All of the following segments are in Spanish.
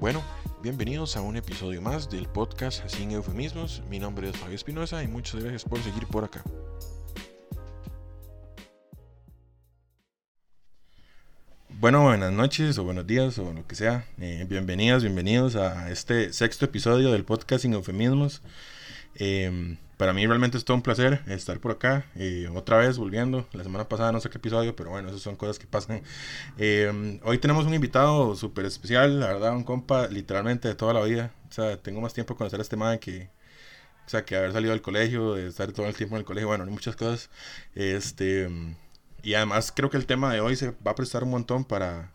Bueno, bienvenidos a un episodio más del podcast Sin Eufemismos. Mi nombre es Fabio Espinosa y muchas gracias por seguir por acá. Bueno, buenas noches o buenos días o lo que sea. Eh, bienvenidas, bienvenidos a este sexto episodio del podcast Sin Eufemismos. Em, para mí realmente es todo un placer estar por acá, eh, otra vez volviendo. La semana pasada no sé qué episodio, pero bueno, esas son cosas que pasan. Em, hoy tenemos un invitado súper especial, la verdad, un compa literalmente de toda la vida. O sea, tengo más tiempo de conocer a este man que, o sea, que haber salido del colegio, de estar todo el tiempo en el colegio, bueno, muchas cosas. Este, y además creo que el tema de hoy se va a prestar un montón para,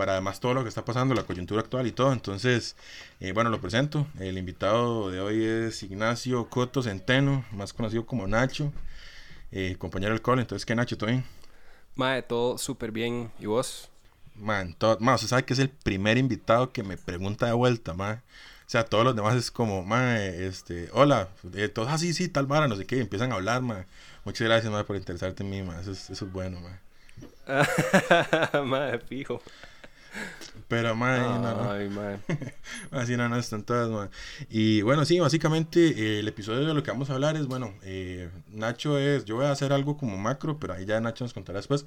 para además todo lo que está pasando, la coyuntura actual y todo. Entonces, eh, bueno, lo presento. El invitado de hoy es Ignacio Coto Centeno, más conocido como Nacho, eh, compañero del cole. Entonces, ¿qué Nacho? ¿Todo bien? Mae, todo súper bien. ¿Y vos? Man, todo, man, usted sabe que es el primer invitado que me pregunta de vuelta, man. O sea, todos los demás es como, man, este, hola, eh, todos, ah, sí, sí, tal vara, no sé qué, empiezan a hablar, man. Muchas gracias, man, por interesarte en mí, man. Eso es, eso es bueno, man. Madre, fijo. Pero, no, no. Madre. Así no, no están todas, madre. Y bueno, sí, básicamente eh, el episodio de lo que vamos a hablar es, bueno, eh, Nacho es, yo voy a hacer algo como macro, pero ahí ya Nacho nos contará después.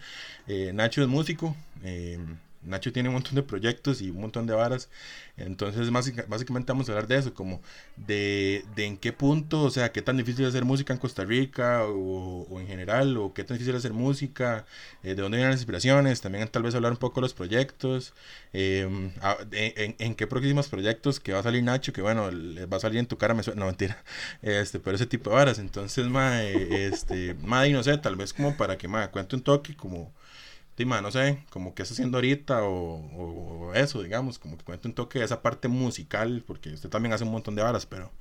Eh, Nacho es músico, eh, Nacho tiene un montón de proyectos y un montón de varas. Entonces, básica- básicamente vamos a hablar de eso, como de, de en qué punto, o sea, qué tan difícil es hacer música en Costa Rica o, o en general, o qué tan difícil es hacer música, eh, de dónde vienen las inspiraciones, también tal vez hablar un poco de los proyectos, eh, a- de- en, en qué próximos proyectos que va a salir Nacho, que bueno, va a salir en tu cara, me suena, no mentira, este, pero ese tipo de varas. Entonces, ma, este, ma, y no sé, tal vez como para que, ma, cuente un toque, como Dime, no sé, como qué está haciendo ahorita o, eso, digamos, como que cuente un toque de esa parte musical, porque usted también hace un montón de varas, pero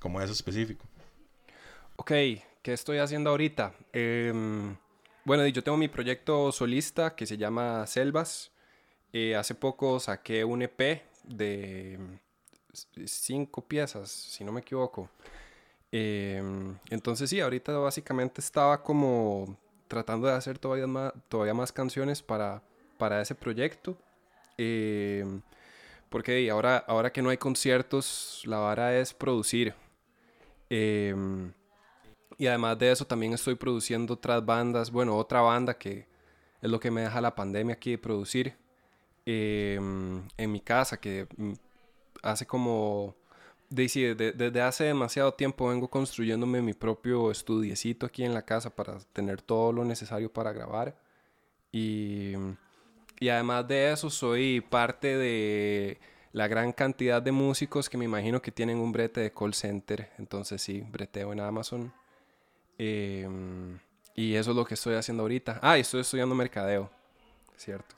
como eso específico. Ok, ¿qué estoy haciendo ahorita? Em, bueno, yo tengo mi proyecto solista que se llama Selvas. Eh, hace poco saqué un EP de cinco piezas, si no me equivoco. Em, entonces sí, ahorita básicamente estaba como tratando de hacer todavía más, todavía más canciones para, para ese proyecto. Em, porque ahora, ahora que no hay conciertos, la vara es producir. Em, y además de eso, también estoy produciendo otras bandas. Bueno, otra banda que es lo que me deja la pandemia aquí de producir. em, en mi casa, que mm, hace como... de- sí, de- desde hace demasiado tiempo vengo construyéndome mi propio estudiecito aquí en la casa para tener todo lo necesario para grabar. Y, y además de eso, soy parte de la gran cantidad de músicos que me imagino que tienen un brete de call center. Entonces sí, breteo en Amazon. Em, y eso es lo que estoy haciendo ahorita. Ah, y estoy estudiando mercadeo. Cierto.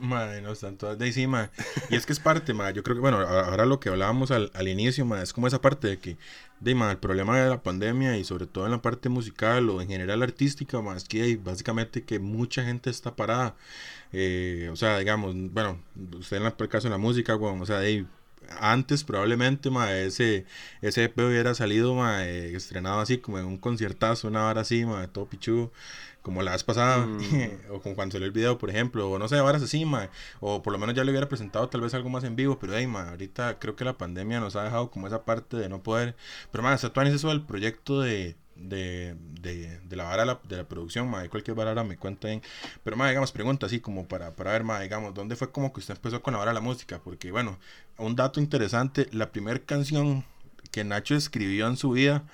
Madre, no están todas de encima. Y es que es parte, ma, yo creo que, bueno, ahora lo que hablábamos al, al inicio, ma, es como esa parte de que, de, ma, el problema de la pandemia y sobre todo en la parte musical o en general artística, ma, es que hay básicamente que mucha gente está parada. Eh, o sea, digamos, bueno, usted en el caso de la música, weón, o sea, de, antes probablemente, ma, ese, ese EP hubiera salido, ma, eh, estrenado así como en un conciertazo, una hora así, ma, todo pichudo como la vez pasada, Mm. o como cuando salió el video, por ejemplo, o no sé, varas así, ma, o por lo menos ya le hubiera presentado tal vez algo más en vivo, pero hey, ma, ahorita creo que la pandemia nos ha dejado como esa parte de no poder, pero ma, tú eso del proyecto de, de, de, de la vara de la, de la producción, ma, de cualquier vara ahora me cuenten, pero ma, digamos, pregunta así como para, para ver, ma, digamos, ¿dónde fue como que usted empezó con la vara de la música? Porque bueno, un dato interesante, la primera canción que Nacho escribió en su vida,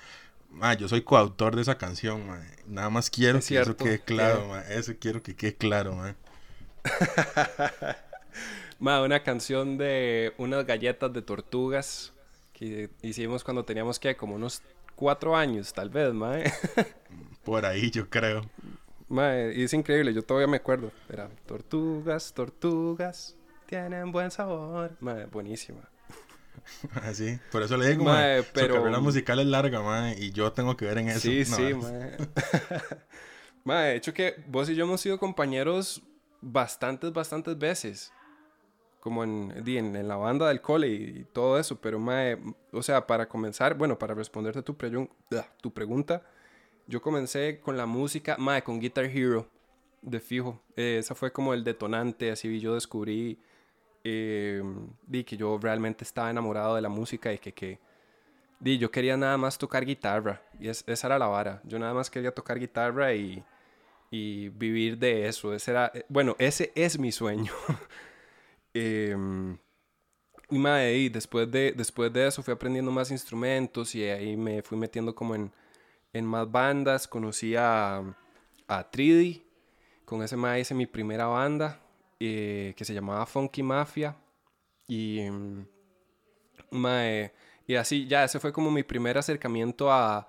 Ma, yo soy coautor de esa canción, ma. Nada más quiero Es que eso quede claro, ma. Eso quiero que quede claro, ma. Ma, una canción de unas galletas de tortugas que hicimos cuando teníamos que como unos cuatro años, tal vez, mae. Por ahí yo creo. Mae, y es increíble, yo todavía me acuerdo. Era tortugas, tortugas, tienen buen sabor. Mae, buenísima. Así. Por eso le digo, Ma, ma. pero- Su carrera musical es larga, ma. Y yo tengo que ver en eso. Sí, No, sí, ma. mae. Mae, de hecho que vos y yo hemos sido compañeros bastantes, bastantes veces. Como en, en, en la banda del cole y, y todo eso. Pero, mae, o sea, para comenzar, bueno, para responderte tu, preyun- ah, tu pregunta, yo comencé con la música, mae, con Guitar Hero, de fijo. Eh, esa fue como el detonante, así yo descubrí eh, di que yo realmente estaba enamorado de la música y que, que di, yo quería nada más tocar guitarra. Y esa era la vara. Yo nada más quería tocar guitarra y, y vivir de eso. Ese era, eh, bueno, ese es mi sueño. Em, y después de, después de eso fui aprendiendo más instrumentos y ahí me fui metiendo como en, en más bandas. Conocí a, a Tridi. Con ese mae hice mi primera banda eh, que se llamaba Funky Mafia. Y, em, mae, y así, ya, ese fue como mi primer acercamiento a,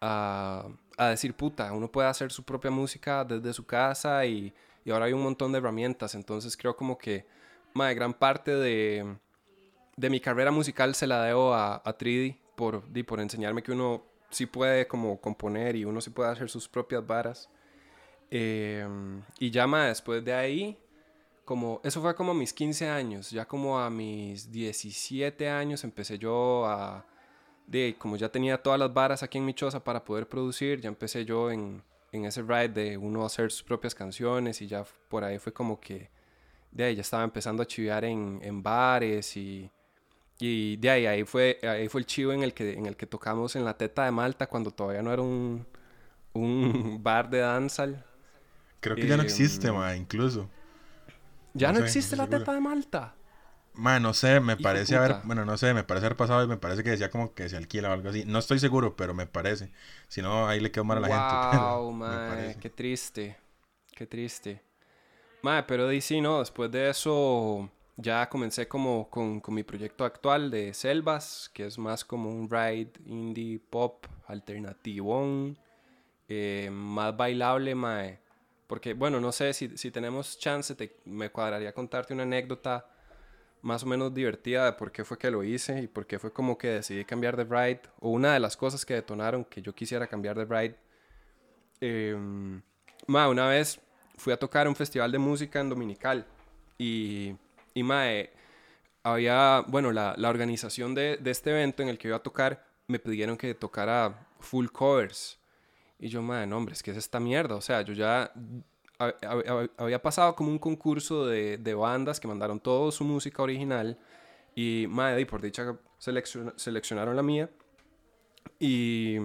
a, a, decir, puta, uno puede hacer su propia música desde su casa y, y ahora hay un montón de herramientas. Entonces creo como que, mae, gran parte de, de mi carrera musical se la debo a, a Tridi por, por enseñarme que uno sí puede como componer y uno sí puede hacer sus propias varas. Em, y más después de ahí, como, eso fue como a mis 15 años, ya como a mis 17 años empecé yo a, de, como ya tenía todas las varas aquí en mi choza para poder producir, ya empecé yo en, en ese ride de uno hacer sus propias canciones y ya por ahí fue como que, de ahí ya estaba empezando a chivear en, en bares y, y de ahí, ahí fue, ahí fue el chivo en el, que, en el que tocamos en la Teta de Malta cuando todavía no era un, un bar de danzal. Creo que ya no existe, em, ma, incluso. ¿Ya no, existe la teta de Malta? Ma, no sé, me parece haber, bueno, no sé, me parece haber pasado y me parece que decía como que se alquila o algo así. No estoy seguro, pero me parece. Si no, ahí le quedó mal a la gente. Wow, ma, qué triste. Qué triste. Ma, pero di sí, no, después de eso ya comencé como con, con, mi proyecto actual de Selvas, que es más como un ride indie pop alternativo, eh, más bailable, mae. Porque, bueno, no sé si, si tenemos chance, te, me cuadraría contarte una anécdota más o menos divertida de por qué fue que lo hice y por qué fue como que decidí cambiar de ride. O una de las cosas que detonaron que yo quisiera cambiar de ride. Eh, una vez fui a tocar un festival de música en Dominical y, y mae, había, bueno, la, la organización de, de, este evento en el que iba a tocar me pidieron que tocara full covers. Y yo, madre, no, hombre, es que es esta mierda. O sea, yo ya había pasado como un concurso de, de bandas que mandaron toda su música original. Y, madre, y por dicha seleccionaron la mía. Y,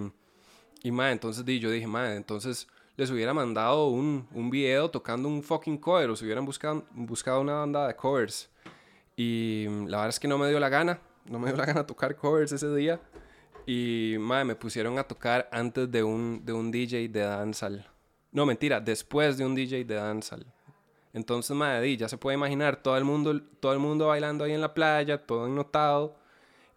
y madre, entonces yo dije, madre, entonces les hubiera mandado un, un video tocando un fucking cover. O si hubieran buscado, buscado una banda de covers. Y la verdad es que no me dio la gana. No me dio la gana tocar covers ese día. Y, madre, me pusieron a tocar antes de un, de un DJ de dancehall. No, mentira, después de un DJ de dancehall. Entonces, madre, ya se puede imaginar todo el mundo, todo el mundo bailando ahí en la playa, todo ennotado.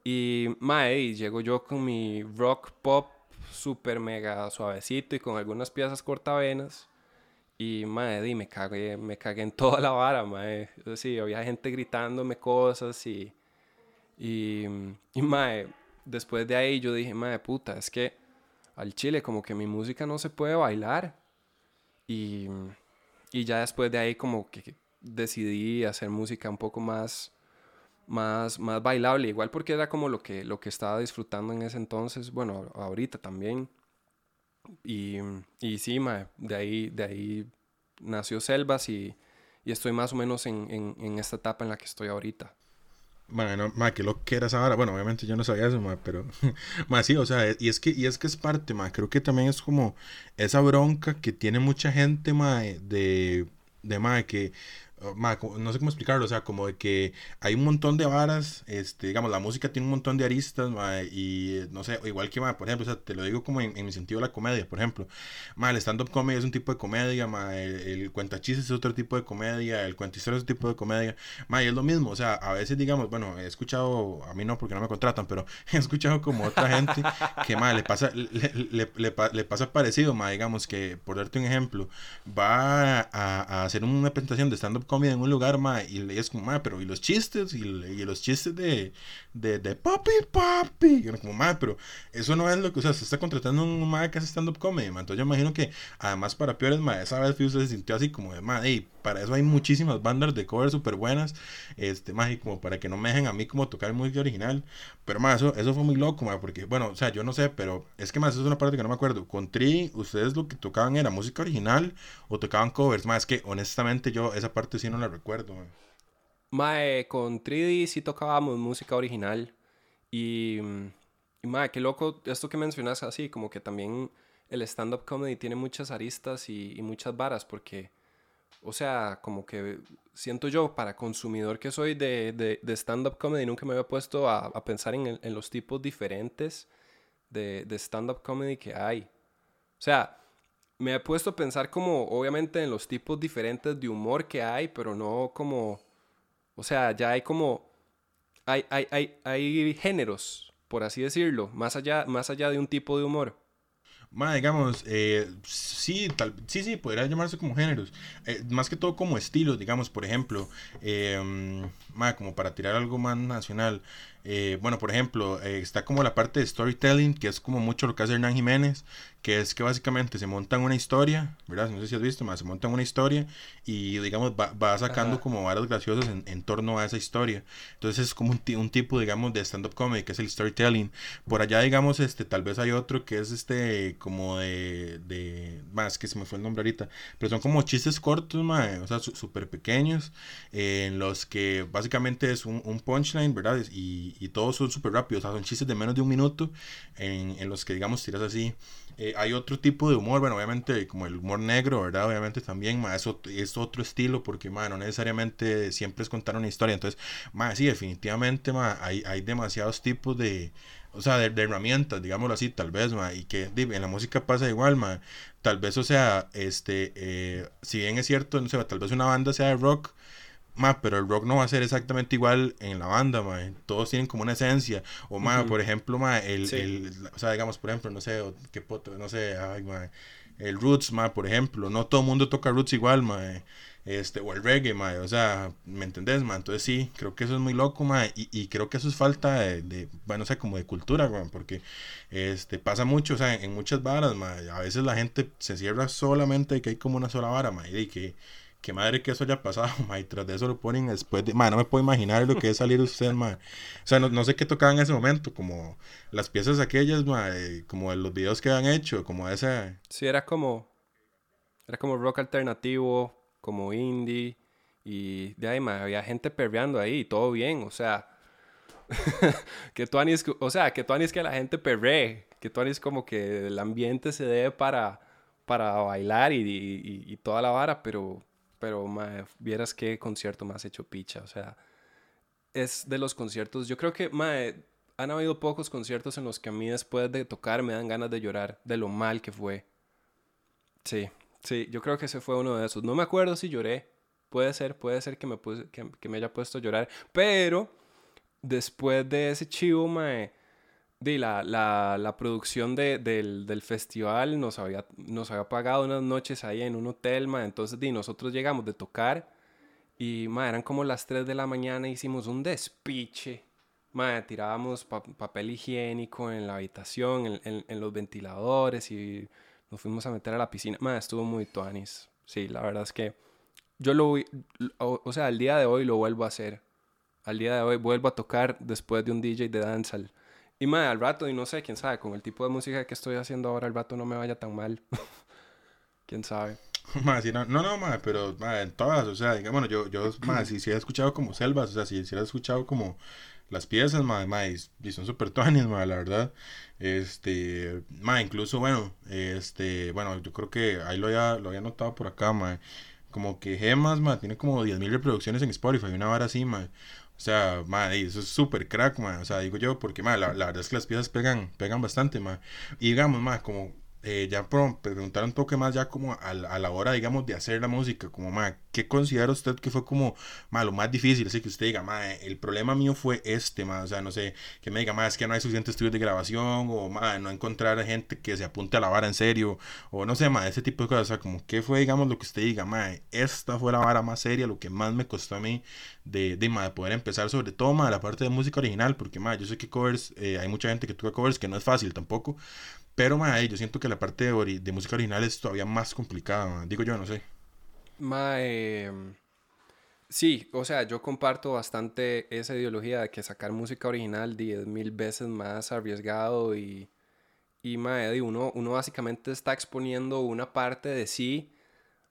Y, madre, llego yo con mi rock pop super mega suavecito y con algunas piezas cortavenas. Y, madre, me cagué, me cagué en toda la vara, madre. Sí, había gente gritándome cosas y... Y, y madre, después de ahí yo dije, madre puta, es que al chile como que mi música no se puede bailar. Y, y ya después de ahí como que decidí hacer música un poco más, más, más bailable, igual porque era como lo que, lo que estaba disfrutando en ese entonces, bueno, ahorita también. Y, y sí, mae, de ahí, de ahí nació Selvas y, y estoy más o menos en, en, en esta etapa en la que estoy ahorita. Bueno, ma, que lo que era esa. Bueno, obviamente yo no sabía eso, ma, pero. ma, sí, o sea, y es que, y es que es parte, ma. Creo que también es como esa bronca que tiene mucha gente, ma, de. De, ma, que no sé cómo explicarlo, o sea, como de que hay un montón de varas, este, digamos, la música tiene un montón de aristas, y no sé, igual que, por ejemplo, o sea, te lo digo como en, mi sentido de la comedia, por ejemplo, el stand-up comedy es un tipo de comedia, el, el cuentachistes es otro tipo de comedia, el cuentistero es otro tipo de comedia, y es lo mismo, o sea, a veces, digamos, bueno, he escuchado, a mí no porque no me contratan, pero he escuchado como otra gente que, le pasa, le, le, pasa parecido, digamos, que, por darte un ejemplo, va a, a hacer una presentación de stand-up comida en un lugar, ma, y es como, ma, pero y los chistes, y, los chistes de, de, papi, papi, y como, ma, pero eso no es lo que, o sea, se está contratando un ma que hace stand-up comedy, entonces yo imagino que, además, para peores, ma, esa vez Fuse se sintió así como de, ma, hey, para eso hay muchísimas bandas de cover súper buenas, este, ma, y como para que no me dejen a mí como tocar música original, pero, ma, eso, eso fue muy loco, ma, porque, bueno, o sea, yo no sé, pero es que, más eso es una parte que no me acuerdo, con Tri, ustedes lo que tocaban era música original o tocaban covers, ma, es que, honestamente, yo esa parte sí no la recuerdo. Mae, con 3D sí tocábamos música original. Y, y mae, qué loco esto que mencionas así, como que también el stand-up comedy tiene muchas aristas y, muchas varas, porque, o sea, como que siento yo, para consumidor que soy de, de, stand-up comedy, nunca me había puesto a, a pensar en, en, los tipos diferentes de, de stand-up comedy que hay. O sea, me he puesto a pensar como, obviamente, en los tipos diferentes de humor que hay, pero no como o sea, ya hay como... Hay, hay, hay, hay géneros, por así decirlo, más allá, más allá de un tipo de humor. Ma, digamos, eh, sí, sí, sí, podría llamarse como géneros. Eh, más que todo como estilos, digamos, por ejemplo, eh, como para tirar algo más nacional. Eh, bueno, por ejemplo, está como la parte de storytelling, que es como mucho lo que hace Hernán Jiménez, que es que básicamente se montan una historia, ¿verdad? No sé si has visto, más se montan una historia y, digamos, va, sacando como varas graciosas en, torno a esa historia. Entonces es como un, un tipo, digamos, de stand-up comedy, que es el storytelling. Por allá, digamos, este, tal vez hay otro que es este, como de, de, más que se me fue el nombre ahorita, pero son como chistes cortos, mae, o sea, súper pequeños, en los que básicamente es un, un punchline, ¿verdad? Y, y todos son súper rápidos, o sea, son chistes de menos de un minuto en, en los que, digamos, tiras así. Eh, hay otro tipo de humor, bueno, obviamente como el humor negro, ¿verdad? Obviamente también, ma, eso es otro estilo porque, ma, no necesariamente siempre es contar una historia. Entonces, ma, sí, definitivamente, ma, hay, hay demasiados tipos de, o sea, de, herramientas, digámoslo así, tal vez, ma, y que en la música pasa igual, ma, tal vez, o sea, este, eh, si bien es cierto, no sé, tal vez una banda sea de rock, Ma, pero el rock no va a ser exactamente igual en la banda. Todos tienen como una esencia. O, ma, por ejemplo, el, el, o sea, digamos, por ejemplo, no sé, qué poto, no sé, ay, ma, el roots, ma, por ejemplo. No todo el mundo toca roots igual, ma. Este, o el reggae, o sea, ¿me entendés, ma? Entonces sí, creo que eso es muy loco, ma, y, y creo que eso es falta de, bueno, o sea, como de cultura, porque, este, pasa mucho, o sea, en muchas varas, a veces la gente se cierra solamente que hay como una sola vara, ma, y que qué madre que eso haya pasado, ma, y tras de eso lo ponen después de, ma, no me puedo imaginar lo que es salir usted, ma. O sea, no, sé qué tocaba en ese momento, como las piezas aquellas, ma, como los videos que han hecho, como ese... Sí, era como, era como rock alternativo, como indie, y de ahí, ma, había gente perreando ahí, y todo bien, o sea... que tú anis, o sea, que tú anis que la gente perree, que tú anis como que el ambiente se dé para, para bailar y, y, y toda la vara, pero pero mae, vieras qué concierto más hecho picha, o sea, es de los conciertos, yo creo que mae, han habido pocos conciertos en los que a mí después de tocar me dan ganas de llorar de lo mal que fue. Sí, sí, yo creo que ese fue uno de esos. No me acuerdo si lloré, puede ser, puede ser que me, que, que me haya puesto a llorar, pero después de ese chivo, mae, de la, la, la producción de, del, del, festival nos había, nos había pagado unas noches ahí en un hotel, ma, entonces di, nosotros llegamos de tocar y ma, eran como las 3 de la mañana, hicimos un despiche, ma, tirábamos papel higiénico en la habitación, en, en, los ventiladores y nos fuimos a meter a la piscina, ma, estuvo muy tuanis, sí, la verdad es que yo lo, o, o sea, al día de hoy lo vuelvo a hacer, al día de hoy vuelvo a tocar después de un DJ de dancehall y más al rato, y no sé, quién sabe, con el tipo de música que estoy haciendo ahora, al rato no me vaya tan mal. quién sabe. no, no, no, pero en todas, o sea, digamos, bueno, yo, yo, más, si, si he escuchado como selvas, o sea, si, si he escuchado como las piezas, más, y son súper tuanis, la verdad. Este, más, incluso, bueno, este, bueno, yo creo que ahí lo había, lo había notado por acá, más, como que Gemas, más, tiene como 10.000 reproducciones en Spotify, una vara así, más. O sea, madre, eso es súper crack, man. O sea, digo yo, porque, madre, la, verdad es que las piezas pegan, pegan bastante, man. Y digamos, madre, como eh, ya por preguntar un toque más ya como a, a, la hora, digamos, de hacer la música, como, ma, ¿qué considera usted que fue como, ma, lo más difícil? Así que usted diga, ma, el problema mío fue este, ma, o sea, no sé, que me diga, ma, es que no hay suficientes estudios de grabación, o, ma, no encontrar gente que se apunte a la vara en serio, o no sé, ma, ese tipo de cosas, o sea, como, ¿qué fue, digamos, lo que usted diga, ma, esta fue la vara más seria, lo que más me costó a mí de, de, ma, de poder empezar, sobre todo, ma, la parte de música original, porque, ma, yo sé que covers, eh, hay mucha gente que toca covers que no es fácil tampoco, pero, mae, yo siento que la parte de, de música original es todavía más complicada, digo yo, no sé. Mae, sí, o sea, yo comparto bastante esa ideología de que sacar música original diez mil veces más arriesgado y, y mae, uno, uno básicamente está exponiendo una parte de sí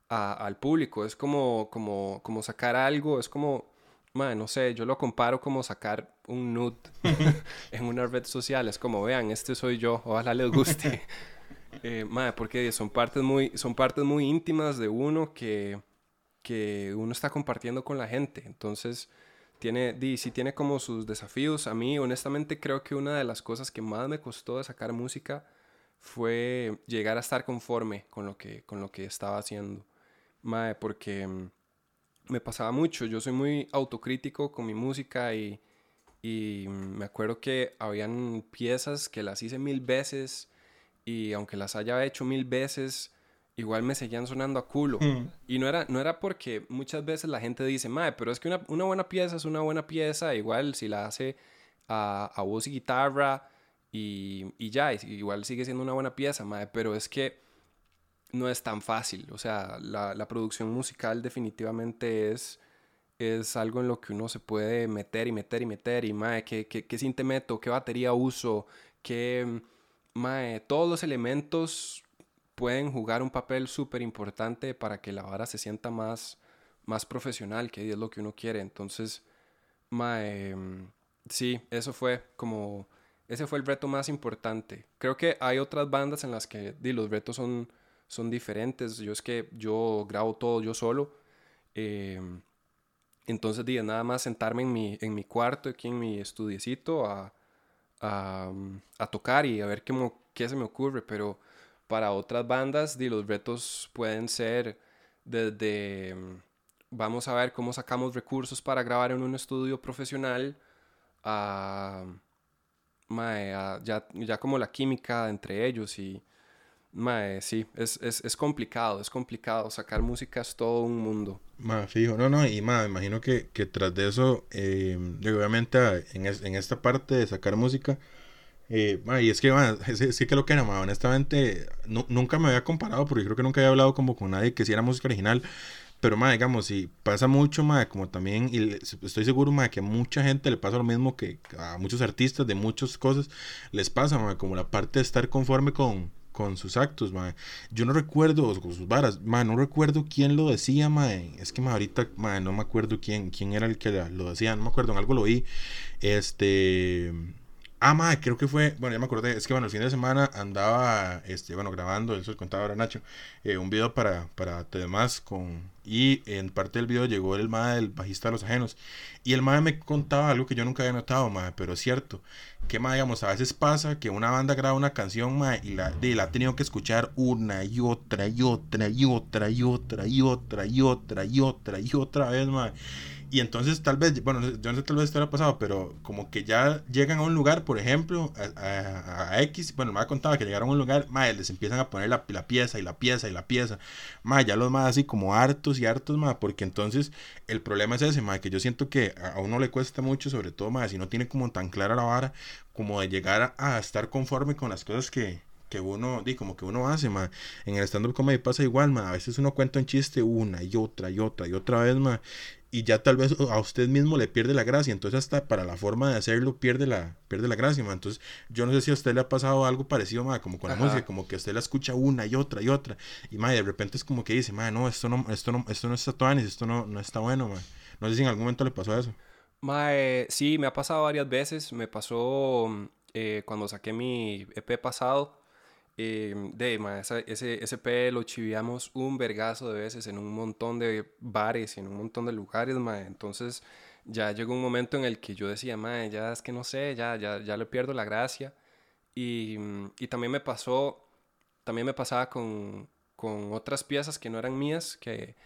a, al público. Es como, como, como sacar algo, es como mae, no sé, yo lo comparo como sacar un nude en una red social. Es como, vean, este soy yo, ojalá les guste. eh, mae, porque son partes, muy, son partes muy íntimas de uno que, que uno está compartiendo con la gente. Entonces, tiene, di, sí tiene como sus desafíos. A mí, honestamente, creo que una de las cosas que más me costó de sacar música fue llegar a estar conforme con lo que, con lo que estaba haciendo. Mae, porque mm, me pasaba mucho. Yo soy muy autocrítico con mi música y, y me acuerdo que habían piezas que las hice mil veces y aunque las haya hecho mil veces, igual me seguían sonando a culo. Mm. Y no era, no era porque muchas veces la gente dice, mae, pero es que una, una buena pieza es una buena pieza, igual si la hace a, a voz y guitarra y, y ya, igual sigue siendo una buena pieza, mae, pero es que no es tan fácil. O sea, la, la producción musical definitivamente es, es algo en lo que uno se puede meter y meter y meter. Y, mae, ¿qué, qué, qué cinte meto? ¿Qué batería uso? ¿Qué, mae, todos los elementos pueden jugar un papel súper importante para que la vara se sienta más, más profesional, que es lo que uno quiere. Entonces, mae, sí, eso fue como... Ese fue el reto más importante. Creo que hay otras bandas en las que di, los retos son son diferentes. Yo es que yo grabo todo yo solo. Eh, entonces, dije, nada más sentarme en mi, en mi cuarto, aquí en mi estudiecito, a, a, a tocar y a ver qué, qué, se me ocurre. Pero para otras bandas, di, los retos pueden ser desde, vamos a ver cómo sacamos recursos para grabar en un estudio profesional, a, a ya, ya como la química entre ellos y Mae, sí, es, es, es, complicado, es complicado. Sacar música es todo un mundo. Ma, fijo, no, no, y ma, me imagino que, que tras de eso, eh, obviamente en, es, en, esta parte de sacar música, eh, ma, y es que, ma, sí, sí que lo que era, ma, honestamente, no, nunca me había comparado, porque creo que nunca había hablado como con nadie que hiciera música original, pero, ma, digamos, si pasa mucho, ma, como también, y estoy seguro, ma, que a mucha gente le pasa lo mismo que a muchos artistas de muchas cosas, les pasa, ma, como la parte de estar conforme con con sus actos, mae. Yo no recuerdo, con sus varas, mae, no recuerdo quién lo decía, mae. Es que, mae, ahorita, mae, no me acuerdo quién, quién era el que lo decía, no me acuerdo, en algo lo vi. Este... Ah, madre, creo que fue, bueno, ya me acordé, es que bueno, el fin de semana andaba, este, bueno, grabando, eso les contaba ahora Nacho, eh, un video para, para demás con, y en parte del video llegó el madre del bajista de los ajenos, y el madre me contaba algo que yo nunca había notado, madre, pero es cierto, que madre, digamos, a veces pasa que una banda graba una canción, madre, y la, y la ha tenido que escuchar una y otra y otra y otra y otra y otra y otra y otra y otra vez, madre y entonces tal vez, bueno, yo no sé tal vez esto ha pasado, pero como que ya llegan a un lugar, por ejemplo, a, a, X, bueno, me ha contado que llegaron a un lugar, madre, les empiezan a poner la, pieza y la pieza y la pieza, madre, ya los más así como hartos y hartos, madre, porque entonces el problema es ese, madre, que yo siento que a uno le cuesta mucho, sobre todo, madre, si no tiene como tan clara la vara, como de llegar a, a estar conforme con las cosas que, que uno, di, como que uno hace, ma. En el stand-up comedy pasa igual, ma. A veces uno cuenta un chiste una y otra y otra y otra vez, ma y ya tal vez a usted mismo le pierde la gracia, entonces hasta para la forma de hacerlo pierde la, pierde la gracia, entonces yo no sé si a usted le ha pasado algo parecido, como con la música, como que usted la escucha una y otra y otra, y de repente es como que dice, no, esto no, esto no, esto no está tuanis, esto no, no está bueno, no sé si en algún momento le pasó eso. Mae, sí, me ha pasado varias veces, me pasó eh, cuando saqué mi EP pasado, eh, de, ese, ese EP lo chiviamos un vergazo de veces en un montón de bares y en un montón de lugares, ma. Entonces ya llegó un momento en el que yo decía, ma, ya es que no sé, ya, ya, ya le pierdo la gracia. Y, y también me pasó, también me pasaba con, con otras piezas que no eran mías, que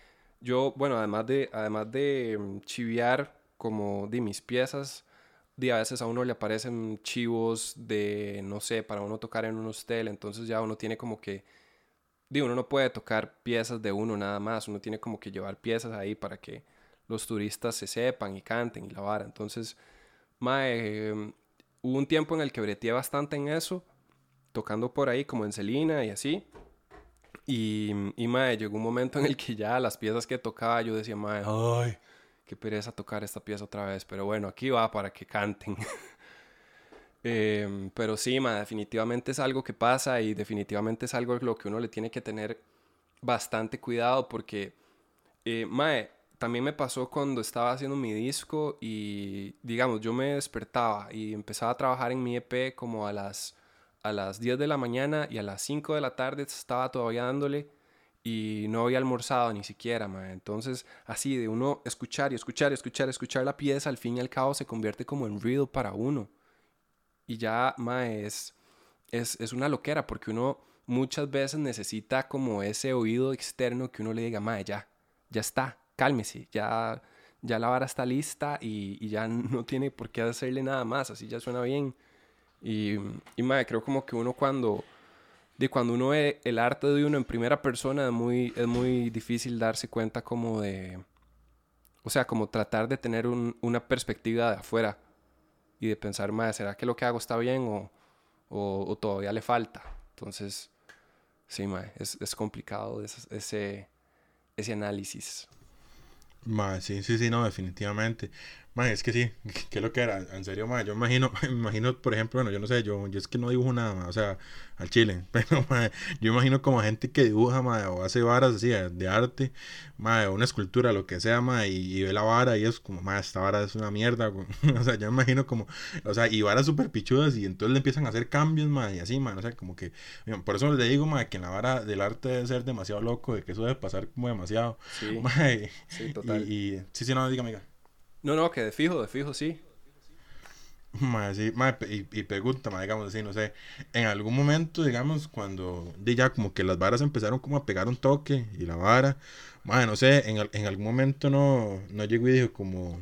yo, bueno, además de, además de mm, chiviar como de mis piezas, a veces a uno le aparecen chivos de, no sé, para uno tocar en un hostel, entonces ya uno tiene como que, digo, uno no puede tocar piezas de uno nada más, uno tiene como que llevar piezas ahí para que los turistas se sepan y canten y la vara. Entonces, mae, em, hubo un tiempo en el que breteé bastante en eso, tocando por ahí como en Celina y así. Y, y mae, llegó un momento en el que ya las piezas que tocaba yo decía, mae, ay, qué pereza tocar esta pieza otra vez, pero bueno, aquí va para que canten. Em, pero sí, ma, definitivamente es algo que pasa y definitivamente es algo lo que uno le tiene que tener bastante cuidado porque, eh, mae, también me pasó cuando estaba haciendo mi disco y, digamos, yo me despertaba y empezaba a trabajar en mi EP como a las, a las 10 de la mañana y a las 5 de la tarde estaba todavía dándole y no había almorzado ni siquiera, ma. Entonces, así de uno escuchar y escuchar y escuchar, escuchar la pieza, al fin y al cabo se convierte como en ruido para uno. Y ya, ma, es, es, es una loquera porque uno muchas veces necesita como ese oído externo que uno le diga, ma, ya, ya está, cálmese, ya, ya la vara está lista y, ya no tiene por qué hacerle nada más, así ya suena bien. Y, y creo como que uno cuando, de cuando uno ve el arte de uno en primera persona es muy, es muy difícil darse cuenta como de, o sea, como tratar de tener un, una perspectiva de afuera y de pensar, madre, ¿será que lo que hago está bien o, o, todavía le falta? Entonces, sí, madre, es, es complicado ese, ese, ese análisis. Ma, sí, sí, sí, no, definitivamente. Es que sí, que lo que era, en serio, ma, yo me imagino, me imagino, por ejemplo, bueno, yo no sé, yo, yo es que no dibujo nada, ma, o sea, al chile, pero, ma, yo imagino como gente que dibuja, ma, o hace varas así, de arte, ma, una escultura, lo que sea, ma, y, y ve la vara y es como, ma, esta vara es una mierda, o sea, yo me imagino como, o sea, y varas súper pichudas y entonces le empiezan a hacer cambios, ma, y así, ma, o sea, como que, por eso les digo, ma, que en la vara del arte debe ser demasiado loco, de que eso debe pasar como demasiado, Sí, ma, y, sí, total. y, y- sí, sí, no, dígame, diga. No, no, que de fijo, de fijo, sí. Mae, sí, mae, pe- y, pregunta, mae, digamos así, no sé, en algún momento, digamos, cuando ya como que las varas empezaron como a pegar un toque y la vara, mae, no sé, en, en algún momento no, no llegó y dijo como,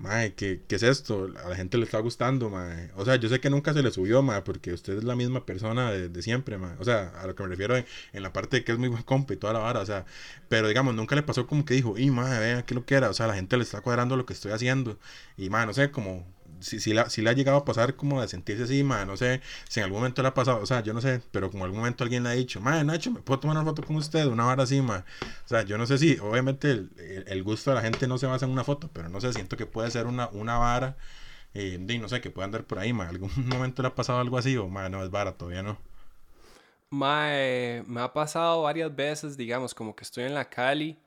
mae, ¿qué, qué es esto? A la gente le está gustando, mae. O sea, yo sé que nunca se le subió, mae, porque usted es la misma persona de, siempre, mae. O sea, a lo que me refiero en, en la parte de que es muy buen compa y toda la vara, o sea, pero digamos, nunca le pasó como que dijo, y mae, vea, qué lo que era, o sea, la gente le está cuadrando lo que estoy haciendo. Y mae, no sé, como si, si, la, si le ha llegado a pasar como de sentirse así, mae, no sé si en algún momento le ha pasado, o sea, yo no sé, pero como en algún momento alguien le ha dicho, mae, Nacho, ¿me puedo tomar una foto con usted? Una vara así, mae. O sea, yo no sé si, obviamente el, el- gusto de la gente no se basa en una foto, pero no sé, siento que puede ser una, una vara, eh, de, no sé, que puede andar por ahí, mae. ¿Algún momento le ha pasado algo así o, mae, no, es vara, todavía no? Mae, me ha pasado varias veces, digamos, como que estoy en la Cali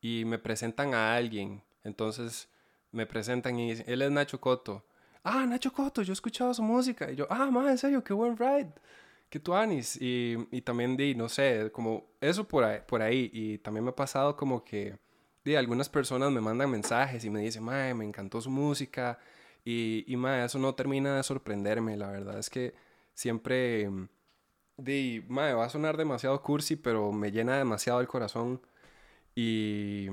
y me presentan a alguien. Entonces me presentan y dicen, él es Nacho Coto. Ah, Nacho Coto, yo he escuchado su música. Y yo, ah, mae, en serio, qué buen ride. Qué tuanis. Y, y también di, no sé, como eso por ahí, por ahí. Y también me ha pasado como que, di, algunas personas me mandan mensajes y me dicen, mae, me encantó su música. Y, y eso no termina de sorprenderme. La verdad es que siempre... Di, mae, va a sonar demasiado cursi, pero me llena demasiado el corazón. Y,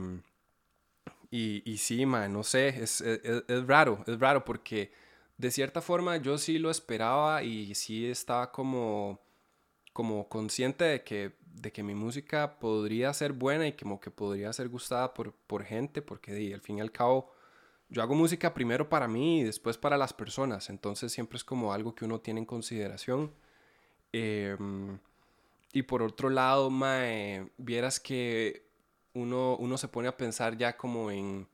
y, y sí, mae, no sé, es, es, es- es raro, es raro porque de cierta forma yo sí lo esperaba y sí estaba como, como consciente de que, de que mi música podría ser buena y como que podría ser gustada por, por gente, porque di, al fin y al cabo yo hago música primero para mí y después para las personas, entonces siempre es como algo que uno tiene en consideración. Em, y por otro lado, mae, vieras que uno, uno se pone a pensar ya como en,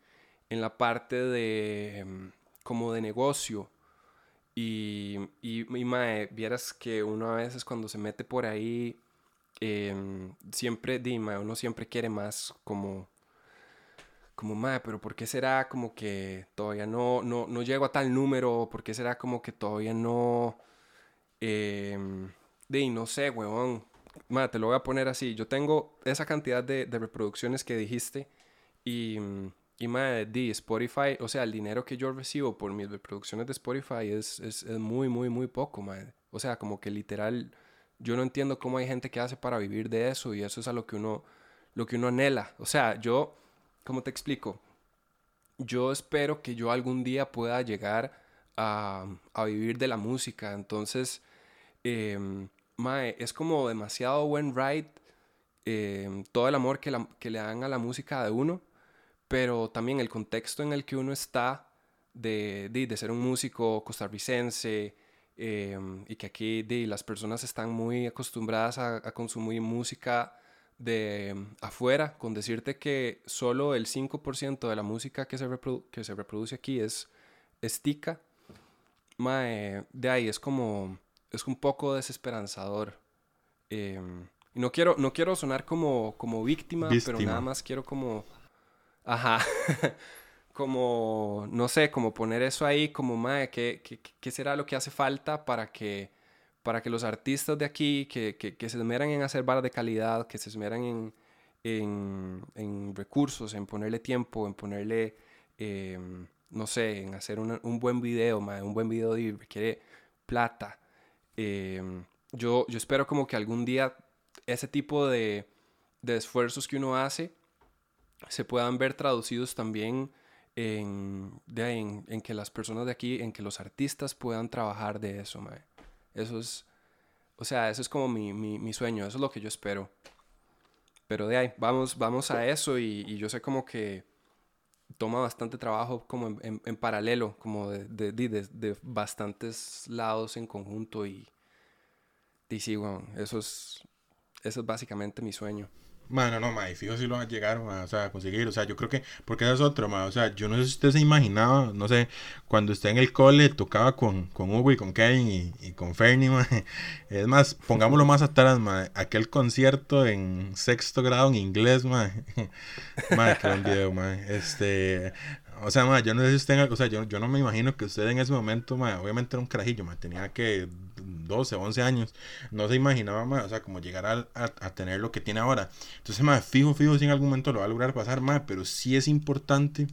en la parte de, em, como de negocio. Y, y, y, mae, vieras que uno a veces cuando se mete por ahí, em, siempre, di, mae, uno siempre quiere más como, como, mae, pero ¿por qué será como que todavía no, no, no llego a tal número? ¿Por qué será como que todavía no... em, de no sé, huevón. Ma, te lo voy a poner así. Yo tengo esa cantidad de, reproducciones que dijiste y, y di Spotify, o sea, el dinero que yo recibo por mis reproducciones de Spotify es, es, muy, muy, muy poco, madre. O sea, como que literal, yo no entiendo cómo hay gente que hace para vivir de eso y eso es a lo que uno, lo que uno anhela. O sea, yo, ¿cómo te explico? Yo espero que yo algún día pueda llegar a, a vivir de la música. Entonces, em, mae, es como demasiado buen ride em, todo el amor que, le dan a la música de uno, pero también el contexto en el que uno está de, de, ser un músico costarricense em, y que aquí de, las personas están muy acostumbradas a, consumir música de em, afuera, con decirte que solo el 5% de la música que se, que se reproduce aquí es, es tica, mae, de ahí es como, es un poco desesperanzador. Em, y no quiero, no quiero sonar como, como víctima, pero nada más quiero como, Ajá. como, no sé, como poner eso ahí, como, mae, ¿qué, qué, será lo que hace falta para que, para que los artistas de aquí, que, que se esmeran en hacer barras de calidad, que se esmeran en, en, en recursos, en ponerle tiempo, en ponerle, em, no sé, en hacer un buen video, mae, un buen video requiere plata. Em, yo, yo espero como que algún día ese tipo de, de esfuerzos que uno hace se puedan ver traducidos también en, en, que las personas de aquí, en que los artistas puedan trabajar de eso, mae. Eso es, o sea, eso es como mi, mi, sueño, eso es lo que yo espero. Pero de ahí, vamos, vamos a eso y yo sé como que toma bastante trabajo como en, en, paralelo, como de, de, de, de, bastantes lados en conjunto y, y sí, eso es, eso es básicamente mi sueño. Bueno, no, ma, fijo si lo van a o sea, a conseguir, o sea, yo creo que, porque eso es otro, ma, o sea, yo no sé si usted se imaginaba, no sé, cuando usted en el cole tocaba con, con Hugo y con Kevin y, y con Fernie, ma, es más, pongámoslo más atrás, ma, aquel concierto en sexto grado en inglés, ma, ma, qué buen video, ma, este, o sea, ma, yo no sé si usted, o sea, yo, yo no me imagino que usted en ese momento, ma, obviamente era un carajillo, ma, tenía que 12, 11 años, no se imaginaba, ma, o sea, como llegar a, a, tener lo que tiene ahora. Entonces, ma, fijo, fijo, si en algún momento lo va a lograr pasar, ma, pero sí es importante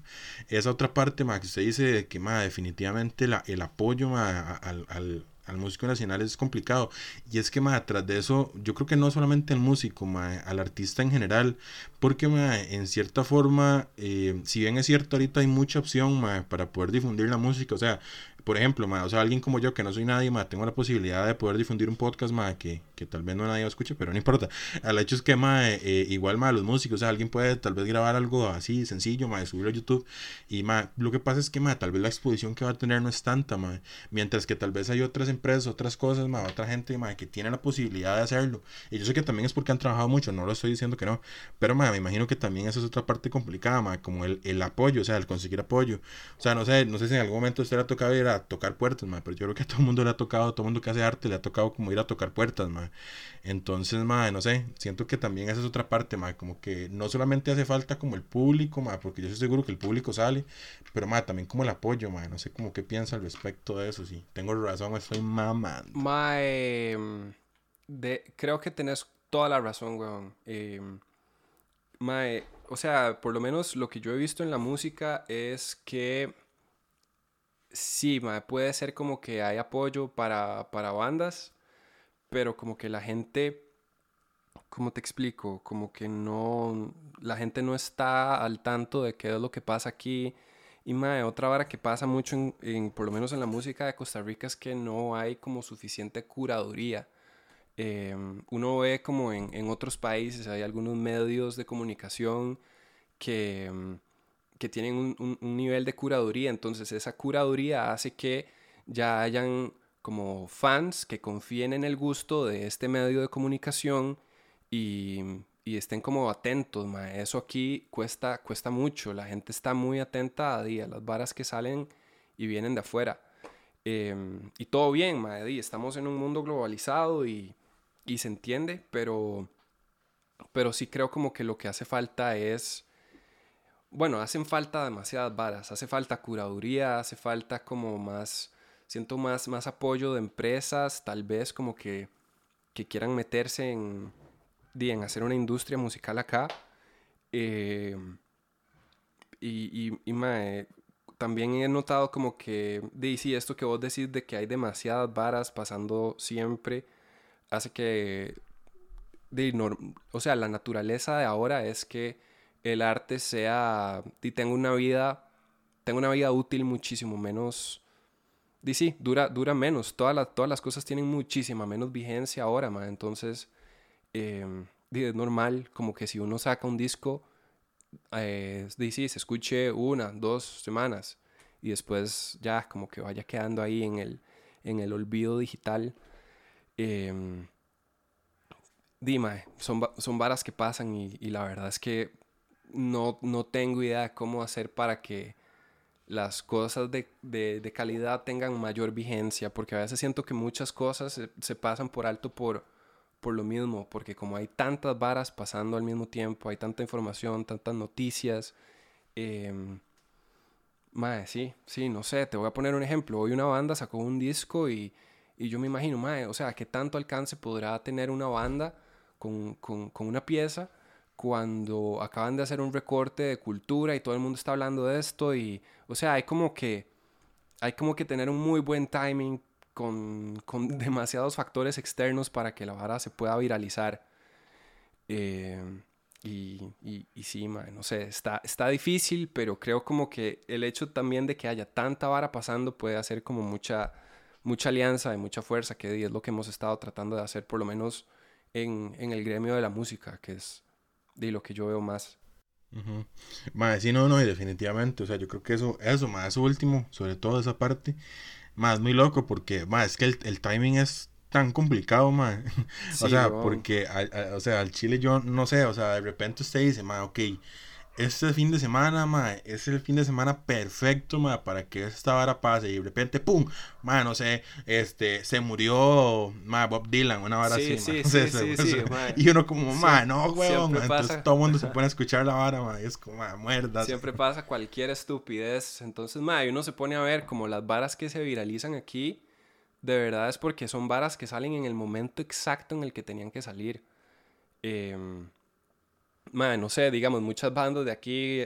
esa otra parte, ma, que usted dice que, ma, definitivamente la, el apoyo, ma, al, al al músico nacional es complicado. Y es que, ma, tras de eso, yo creo que no solamente al músico, ma, al artista en general, porque, ma, en cierta forma, eh, si bien es cierto, ahorita hay mucha opción, ma, para poder difundir la música, o sea, por ejemplo, o sea, alguien como yo que no soy nadie, ma, tengo la posibilidad de poder difundir un podcast, ma, que, que tal vez no nadie lo escuche, pero no importa. El hecho es que, ma, eh, igual, ma, los músicos, o sea, alguien puede tal vez grabar algo así sencillo, ma, subirlo a YouTube. Y, ma, lo que pasa es que, ma, tal vez la exposición que va a tener no es tanta, ma. Mientras que tal vez hay otras empresas, otras cosas, ma, otra gente, ma, que tiene la posibilidad de hacerlo. Y yo sé que también es porque han trabajado mucho, no lo estoy diciendo que no. Pero, ma, me imagino que también esa es otra parte complicada, ma, como el, el apoyo, o sea, el conseguir apoyo. O sea, no sé, no sé si en algún momento usted le ha tocado ir a tocar puertas, ma, pero yo creo que a todo el mundo le ha tocado, a todo el mundo que hace arte le ha tocado como ir a tocar puertas, ma. Entonces, ma, no sé, siento que también esa es otra parte, ma, como que no solamente hace falta como el público, ma, porque yo estoy seguro que el público sale, pero, ma, también como el apoyo, ma, no sé como qué piensa al respecto de eso, si tengo razón, estoy mamando. Ma, em, de, creo que tenés toda la razón, weón. Eh, ma, o sea, por lo menos lo que yo he visto en la música es que sí, puede ser como que hay apoyo para, para bandas, pero como que la gente, ¿cómo te explico? Como que no, la gente no está al tanto de qué es lo que pasa aquí. Y mae, otra vara que pasa mucho, en, por lo menos en la música de Costa Rica, es que no hay como suficiente curaduría. Em, uno ve como en, en, otros países, hay algunos medios de comunicación que em, que tienen un, un, nivel de curaduría, entonces esa curaduría hace que ya hayan como fans que confíen en el gusto de este medio de comunicación y, y estén como atentos, ma. eso aquí cuesta, cuesta mucho, la gente está muy atenta a, día, las varas que salen y vienen de afuera. Em, y todo bien, ma, estamos en un mundo globalizado y, y se entiende, pero, pero sí creo como que lo que hace falta es bueno, hacen falta demasiadas varas, hace falta curaduría, hace falta como más, siento más, más apoyo de empresas, tal vez como que, que quieran meterse en, en hacer una industria musical acá. Eh, y, y, también he notado como que, de, esto que vos decís de que hay demasiadas varas pasando siempre, hace que, de, o sea, la naturaleza de ahora es que el arte sea y tenga una vida tenga una vida útil muchísimo menos y dura, dura menos. Todas las, cosas tienen muchísima menos vigencia ahora, man. Entonces, eh, es normal como que si uno saca un disco, eh, sí, se escuche una, dos semanas y después ya como que vaya quedando ahí en el, en el olvido digital. Eh, Dime, son, son varas que pasan y, y la verdad es que no, no tengo idea de cómo hacer para que las cosas de, de, calidad tengan mayor vigencia, porque a veces siento que muchas cosas se, pasan por alto por, por lo mismo, porque como hay tantas varas pasando al mismo tiempo, hay tanta información, tantas noticias, Eh, mae, sí, sí, no sé, te voy a poner un ejemplo. Hoy una banda sacó un disco y, y yo me imagino, mae, o sea, ¿qué tanto alcance podrá tener una banda con, con, con una pieza cuando acaban de hacer un recorte de cultura y todo el mundo está hablando de esto? Y, o sea, hay como que, hay como que tener un muy buen timing con, con demasiados factores externos para que la vara se pueda viralizar. Eh, y, y, y, sí, man, no sé, está, está difícil, pero creo como que el hecho también de que haya tanta vara pasando puede hacer como mucha, mucha alianza y mucha fuerza, que es lo que hemos estado tratando de hacer, por lo menos en, en el gremio de la música, que es de lo que yo veo más. Uh sí, no, no, y definitivamente, o sea, yo creo que eso, eso, más eso último, sobre todo esa parte, más muy loco, porque, más es que el, el timing es tan complicado, man. o sea, porque, o sea, al Chile yo no sé, o sea, de repente usted dice, man, ok, este fin de semana, ma, es el fin de semana perfecto, ma, para que esta vara pase y de repente, pum, ma, no sé, este, se murió, ma, Bob Dylan, una vara así, sí, sí, sí, y uno como, ma, no, weón, entonces todo el mundo se pone a escuchar la vara, ma, y es como, ma, muerda. Siempre pasa cualquier estupidez, entonces, ma, y uno se pone a ver como las varas que se viralizan aquí, de verdad es porque son varas que salen en el momento exacto en el que tenían que salir. Eh, no sé, digamos, muchas bandas de aquí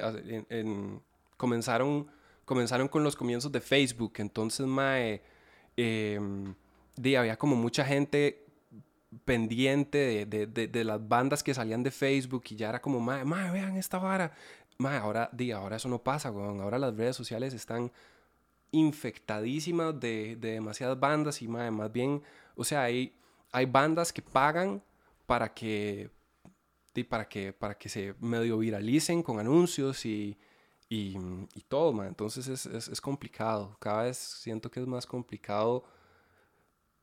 comenzaron, comenzaron con los comienzos de Facebook, entonces, mae, em, había como mucha gente pendiente de, de, de, las bandas que salían de Facebook y ya era como, mae, mae vean esta vara. Ahora, di, ahora eso no pasa. Ahora las redes sociales están infectadísimas de, de demasiadas bandas y mae, más bien, o sea, hay, hay bandas que pagan para que, para que, para que se medio viralicen con anuncios y, y, y todo, man. Entonces es, es, complicado. Cada vez siento que es más complicado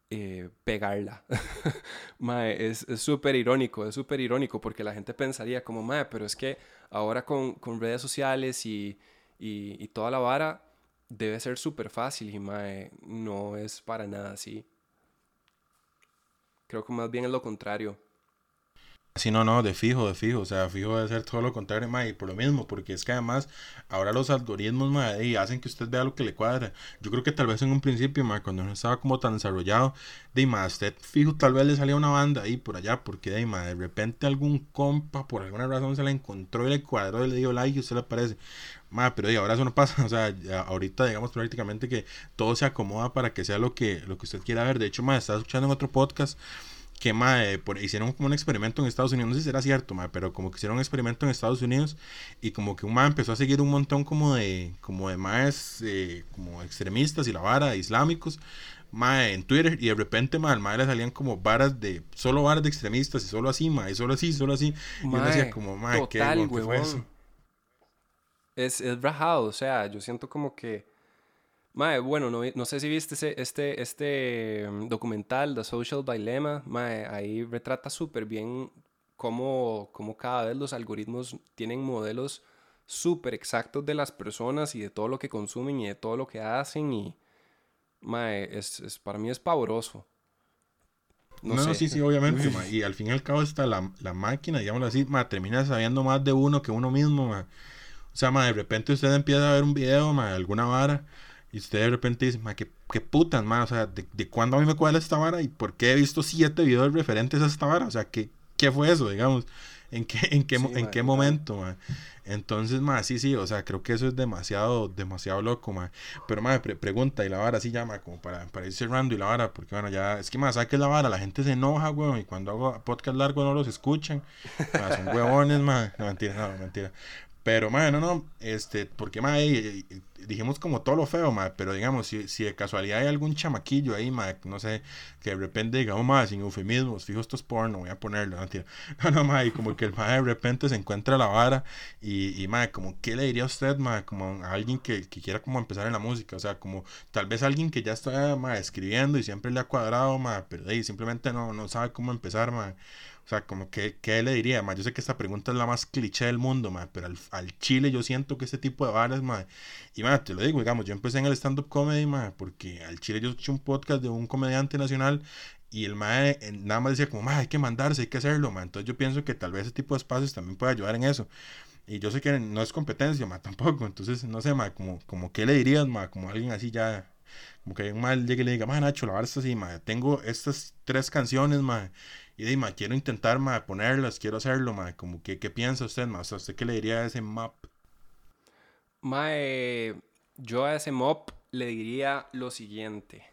eh, pegarla. es súper irónico, es súper irónico porque la gente pensaría como, mae, pero es que ahora con, con redes sociales y, y, y, toda la vara debe ser súper fácil y mae, no es para nada así. Creo que más bien es lo contrario. Sí, no, no, de fijo, de fijo, o sea, fijo de ser todo lo contrario, ma, y por lo mismo, porque es que además ahora los algoritmos, ma, y hacen que usted vea lo que le cuadra. Yo creo que tal vez en un principio, ma, cuando no estaba como tan desarrollado, de más, usted fijo tal vez le salía una banda ahí por allá, porque de, ma, de repente algún compa por alguna razón se la encontró y le cuadró y le dio like y usted le parece. Ma, pero de ahora eso no pasa, o sea, ahorita digamos prácticamente que todo se acomoda para que sea lo que, lo que usted quiera ver. De hecho, ma, estaba escuchando en otro podcast que mae, por, hicieron como un experimento en Estados Unidos, no sé si será cierto, mae, pero como que hicieron un experimento en Estados Unidos y como que un mae empezó a seguir un montón como de, como de maes, eh, como extremistas y la vara, islámicos, mae, en Twitter y de repente mae, al mae le salían como varas de, solo varas de extremistas y solo así, mae, solo así, solo así, y uno decía como, mae, ¿qué, ¿qué fue eso? Es, es rajado, o sea, yo siento como que Mae, bueno, no, no, sé si viste este, este mm, documental, The Social Dilemma. Mae, ahí retrata súper bien cómo, cómo, cada vez los algoritmos tienen modelos súper exactos de las personas y de todo lo que consumen y de todo lo que hacen. Y, mae, es, es para mí es pavoroso. No, no, sí, sí, obviamente, mae, Y al fin y al cabo está la, la máquina, digámoslo así, mae, termina sabiendo más de uno que uno mismo, mae. O sea, mae, de repente usted empieza a ver un video, mae, alguna vara y usted de repente dice, ma, qué, qué putas, ma, o sea, ¿de, ¿de, cuándo a mí me cuadra esta vara? ¿Y por qué he visto siete videos referentes a esta vara? O sea, ¿qué, qué fue eso, digamos? ¿En qué, en qué, en qué momento, ma? Entonces, ma, sí, sí, o sea, creo que eso es demasiado, demasiado loco, ma. Pero, ma, pregunta, y la vara sí llama, como para, para ir cerrando, y la vara, porque, bueno, ya, es que, ma, ¿sabes qué es la vara? La gente se enoja, weón, y cuando hago podcast largo no los escuchan. son huevones, ma. No, mentira, no, mentira. Pero, madre, no, no, este, porque, madre, dijimos como todo lo feo, madre, pero digamos, si, si de casualidad hay algún chamaquillo ahí, madre, no sé, que de repente digamos, madre, sin eufemismos, fijo, esto es porno, voy a ponerlo, no, tío. no, no, madre, como que el madre de repente se encuentra la vara y, y madre, como, ¿qué le diría a usted, madre, como a alguien que, que quiera como empezar en la música? O sea, como, tal vez alguien que ya está, madre, escribiendo y siempre le ha cuadrado, madre, pero ahí simplemente no, no sabe cómo empezar, madre. O sea, como que, ¿qué le diría? Ma? Yo sé que esta pregunta es la más cliché del mundo, ma, pero al, al chile yo siento que este tipo de varas, ma, y ma, te lo digo, digamos, yo empecé en el stand-up comedy, ma, porque al chile yo escuché un podcast de un comediante nacional y el mae nada más decía como, ma, hay que mandarse, hay que hacerlo, ma. Entonces yo pienso que tal vez ese tipo de espacios también puede ayudar en eso. Y yo sé que no es competencia, ma, tampoco. Entonces, no sé, ma, como, como qué le dirías, ma, como alguien así ya, como que un mal llegue y le diga, ma, Nacho, la verdad es así, tengo estas tres canciones, ma, y de, ma, quiero intentar, ma, ponerlas, quiero hacerlo, ma, como que, ¿qué piensa usted, ma? O sea, ¿usted qué le diría a ese map? Ma, yo a ese mop le diría lo siguiente.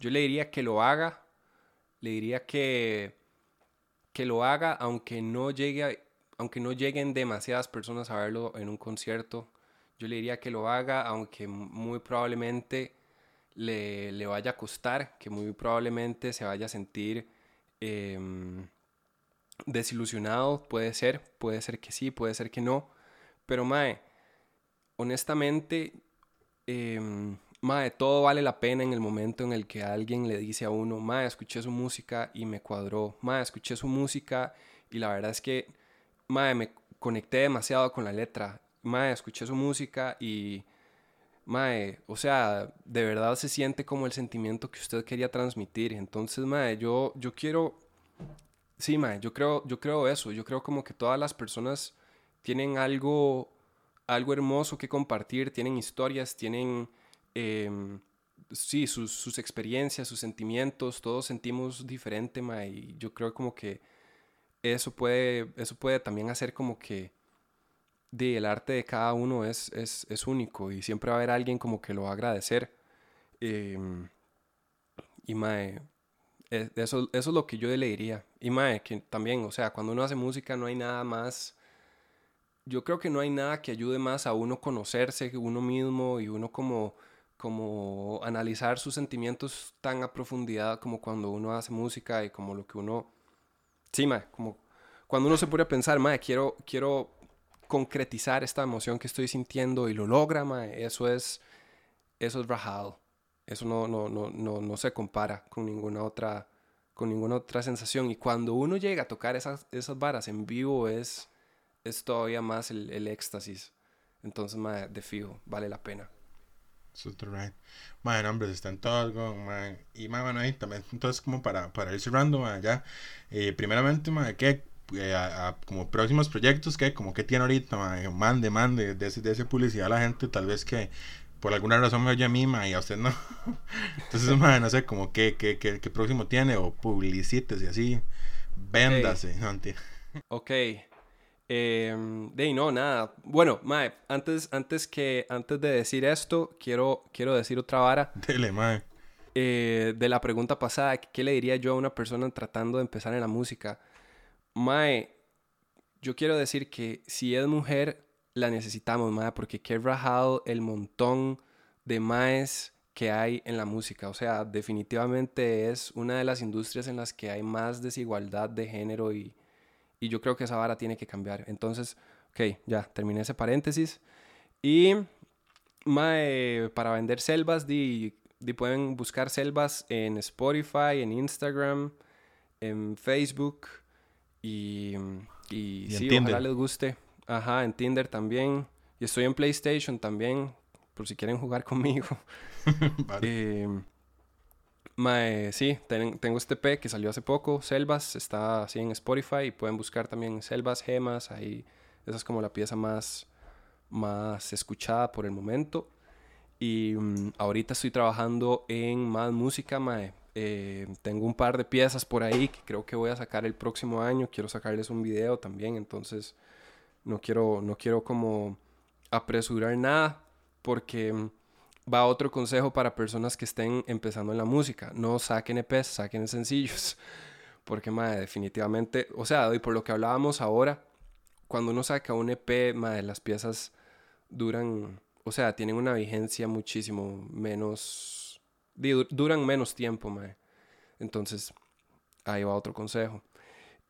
Yo le diría que lo haga, le diría que, que lo haga aunque no llegue aunque no lleguen demasiadas personas a verlo en un concierto, yo le diría que lo haga, aunque muy probablemente le, vaya a costar, que muy probablemente se vaya a sentir em, desilusionado, puede ser, puede ser que sí, puede ser que no, pero Mae, honestamente, eh, Mae, todo vale la pena en el momento en el que alguien le dice a uno, Mae, escuché su música y me cuadró, Mae, escuché su música y la verdad es que mae, me conecté demasiado con la letra. Mae, escuché su música y, mae, o sea, de verdad se siente como el sentimiento que usted quería transmitir. Entonces, mae, yo, yo quiero, sí, mae, yo creo, yo creo eso. Yo creo como que todas las personas tienen algo, algo hermoso que compartir, tienen historias, tienen, em, sí, sus, sus, experiencias, sus sentimientos, todos sentimos diferente, mae, y yo creo como que eso puede, eso puede también hacer como que de, el arte de cada uno es, es, único y siempre va a haber alguien como que lo va a agradecer. Em, y mae, e, eso, eso es lo que yo le diría. Y mae, que también, o sea, cuando uno hace música no hay nada más, yo creo que no hay nada que ayude más a uno conocerse uno mismo y uno como como analizar sus sentimientos tan a profundidad como cuando uno hace música y como lo que uno Sí, ma, como cuando uno se pone a pensar, ma, quiero, quiero concretizar esta emoción que estoy sintiendo y lo logra, ma, eso es, eso es rajado. Eso no, no, no, no, no se compara con ninguna otra con ninguna otra sensación. Y cuando uno llega a tocar esas, esas varas en vivo es, es todavía más el, el éxtasis. Entonces, ma, de fijo, vale la pena. Super right. Man, hombre, están todos, man. Y, man, bueno, ahí también, entonces, como para, para ir cerrando, man, ya. Eh, primeramente, man, ¿qué? Eh, a, como próximos proyectos, ¿qué? Como que tiene ahorita, man, mande, mande, de ese, de ese publicidad a la gente, tal vez que por alguna razón me oye a mí, man, y a usted no. entonces, man, no sé, como qué, qué, qué, qué próximo tiene, o publicites y así. Véndase, no. Ok. Eh, de no, nada. Bueno, Mae, antes, antes, que, antes de decir esto, quiero, quiero decir otra vara. Dele, Mae. Eh, de la pregunta pasada, ¿qué le diría yo a una persona tratando de empezar en la música? Mae, yo quiero decir que si es mujer, la necesitamos, Mae, porque qué rajado el montón de Maes que hay en la música. O sea, definitivamente es una de las industrias en las que hay más desigualdad de género y, y yo creo que esa vara tiene que cambiar. Entonces, ok, ya terminé ese paréntesis. Y para vender selvas, di, pueden buscar selvas en Spotify, en Instagram, en Facebook y, y, sí, ojalá les guste. Ajá, en Tinder también. Y estoy en PlayStation también, por si quieren jugar conmigo. vale. Em, Mae, sí, tengo este P que salió hace poco, Selvas, está así en Spotify y pueden buscar también Selvas, Gemas, ahí esa es como la pieza más, más escuchada por el momento. Y mm, ahorita estoy trabajando en más música, mae. Eh, tengo un par de piezas por ahí que creo que voy a sacar el próximo año. Quiero sacarles un video también, entonces no quiero, no quiero como apresurar nada porque va otro consejo para personas que estén empezando en la música. No saquen EPs, saquen sencillos. Porque, madre, definitivamente, o sea, y por lo que hablábamos ahora, cuando uno saca un EP, madre, las piezas duran, o sea, tienen una vigencia muchísimo menos, duran menos tiempo, madre. Entonces, ahí va otro consejo.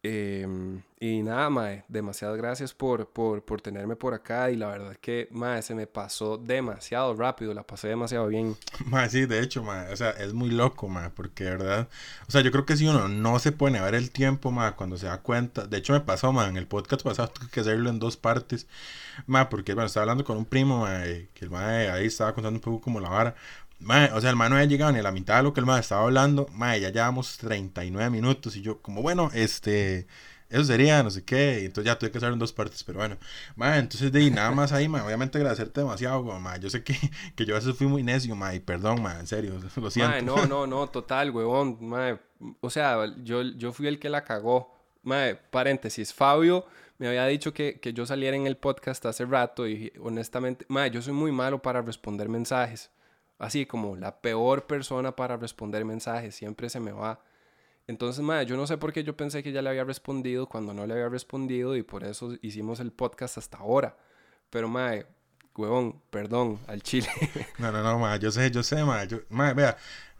Em, y nada, Mae, demasiadas gracias por, por, por, tenerme por acá. Y la verdad que, Mae, se me pasó demasiado rápido, la pasé demasiado bien. Mae, sí, de hecho, Mae, o sea, es muy loco, Mae, porque de verdad, o sea, yo creo que si uno no se pone a ver el tiempo, Mae, cuando se da cuenta, de hecho me pasó, Mae, en el podcast pasado tuve que hacerlo en dos partes, Mae, porque, bueno, estaba hablando con un primo, Mae, que el Mae ahí estaba contando un poco como la vara, o sea, el man no había llegado ni a la mitad de lo que el man estaba hablando. Mae, ya llevamos 39 minutos. Y yo, como bueno, este. eso sería, no sé qué. Y entonces ya tuve que hacer en dos partes, pero bueno. Ma, entonces de ahí, nada más ahí, ma, obviamente agradecerte demasiado, ma. Yo sé que, que yo a veces fui muy necio, ma, y perdón, ma, en serio, lo siento. Ma, no, no, no, total, huevón. Ma, o sea, yo, yo fui el que la cagó. Ma, paréntesis, Fabio me había dicho que, que yo saliera en el podcast hace rato y honestamente, ma, yo soy muy malo para responder mensajes. Así como la peor persona para responder mensajes, siempre se me va. Entonces, madre, yo no sé por qué yo pensé que ya le había respondido cuando no le había respondido y por eso hicimos el podcast hasta ahora. Pero, madre, huevón, perdón, al chile. No, no, no, madre, yo sé, yo sé, madre. Yo, madre, vea,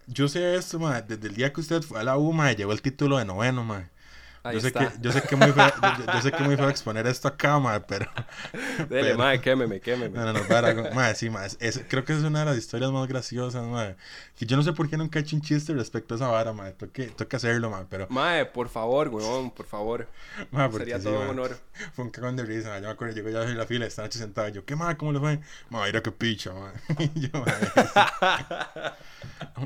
yo sé esto, madre, desde el día que usted fue a la U, madre, llegó el título de noveno, madre yo, sé que, yo sé que muy feo, yo, sé que muy feo exponer esto acá, madre, pero... Dele, madre, quémeme, quémeme. No, no, no, para, madre, sí, madre, es, creo que es una de las historias más graciosas, madre. Y yo no sé por qué nunca he hecho un chiste respecto a esa vara, madre, tengo que hacerlo, madre, pero... Madre, por favor, weón, por favor. Madre, porque Sería todo un honor. Fue un cagón de risa, madre. yo me acuerdo, llegó ya en la fila, esta noche sentado, yo, ¿qué, madre, cómo le fue? Madre, mira qué picha, madre. yo, madre...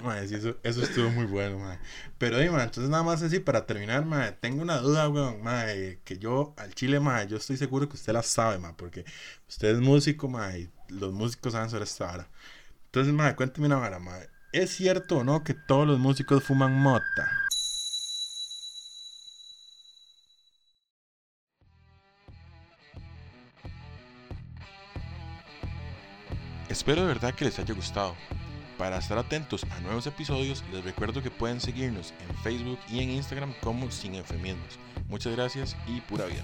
madre, sí, eso, eso estuvo muy bueno, madre. Pero, madre, entonces nada más así, para terminar, madre, tengo una duda, weón, que yo al chile, ma, yo estoy seguro que usted la sabe, ma, porque usted es músico, ma, y los músicos saben sobre esta vara. Entonces, ma, cuénteme una vara, ma. ¿Es cierto o no que todos los músicos fuman mota? Espero de verdad que les haya gustado. Para estar atentos a nuevos episodios, les recuerdo que pueden seguirnos en Facebook y en Instagram como Sin Eufemismos. Muchas gracias y pura vida.